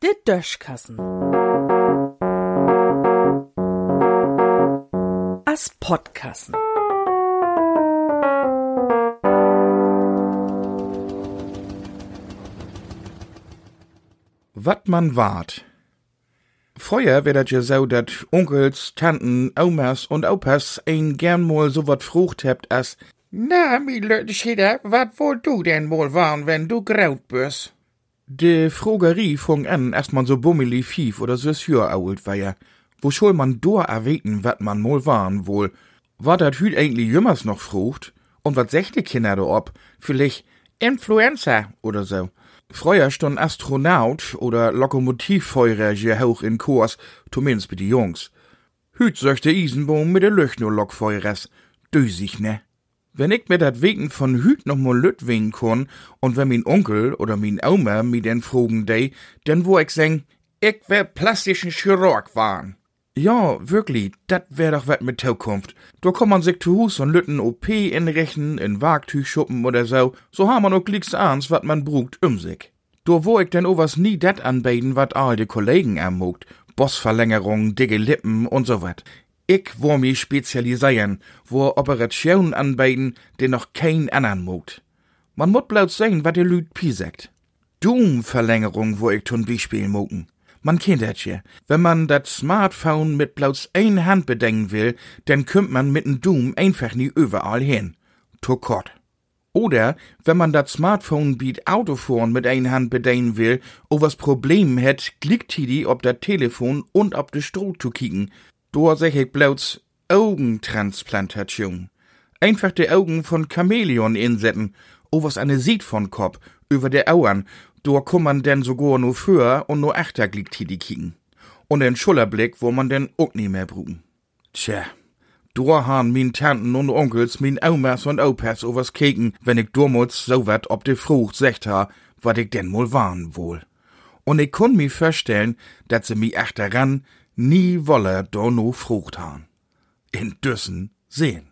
De Döschkassen. As Podkassen. Wat man wart. Früher dat ja so, dat Onkels, Tanten, Omas und Opas ein gern mal so wat frucht hebt as Na, mi Leute Schieder, wat wohl du denn wohl waren, wenn du graut bist? De Frogerie fong an, erst man so bummeli fief oder süß Jahr alt war. Wo soll man dor erweten, wat man mal waren wohl? War dat hüt eigentlich jümmers noch frucht? Und wat sechte Kinder da ob? Vielleicht Influenza oder so. Früher stund Astronaut oder Lokomotivfeurer je hoch in Kurs, zumindest bei die Jungs. Hüt söchte Isenbohm mit der Löchno-Lokfeurers. Düsig, ne? Wenn ich mir dat wegen von Hüt noch mal lüt wegen kon und wenn min Onkel oder min Oma mi den frugen dei, denn wo ich seng, ich wär plastischen Chirurg waren. Ja, wirklich, dat wär doch wat mit Zukunft. Da kann man sich zu Hus und lütten OP inrechnen, in Wagtüch schuppen oder so, so ha man auch glicks ans, wat man brugt um sich. Da wo ich denn owas nie dat anbeten, wat all de Kollegen ermogt, Bossverlängerung, dicke Lippen und so wat. Ich wo mi spezialisieren, wo Operationen anbeten, den noch kein andern mogt. Man mut blaut sehen, wat de Lüd pisekt. Doom-Verlängerung, wo ich tun Beispiel mogen. Man kennt das ja. Wenn man dat Smartphone mit bloß ein Hand bedenken will, dann kümmt man mit dem Doom einfach nie überall hin. To kort. Oder wenn man dat Smartphone biet Autofahren mit ein Hand bedenken will, o was Problem het, klickt die ob dat Telefon und ob de Stroh zu kicken. Do sag ich bloß Augentransplantation. Einfach de Augen von Chamäleon insetzen, o was eine sieht von Kopf, über de Auern, do kann man denn sogar nur für und nur achter gliegt die kicken. Und den Schulterblick, wo man denn auch nie mehr brugen. Tja, do han min Tanten und Onkels, min Omas und Opas overs keken, wenn ich damals so wat ob de Frucht secht ha, wat ich denn wohl waren wohl. Und ich kon mi vorstellen, dat se mi achteran nie wolle do no Frucht han. In Düssen sehen.